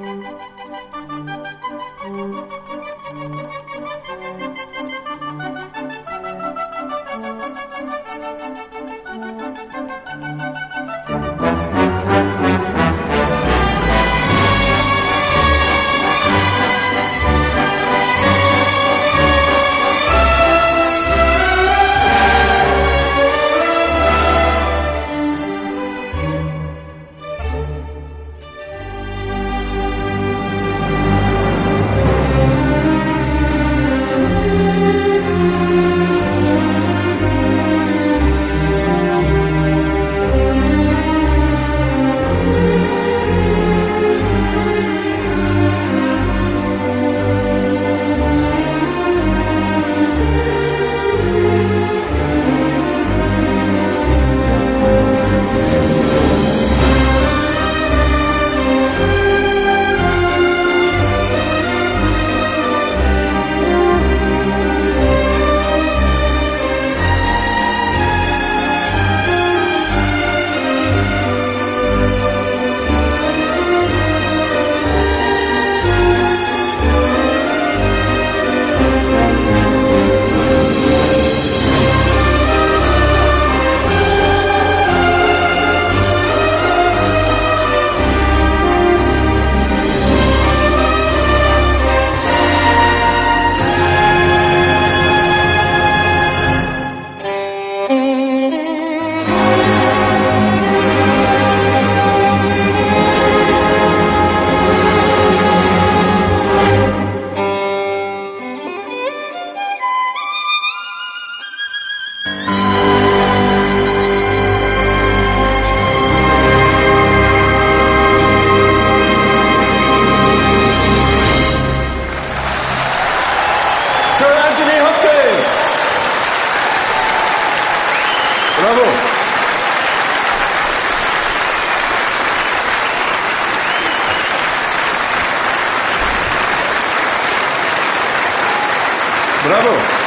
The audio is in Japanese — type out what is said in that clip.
thank you ブラボー。ブラボー。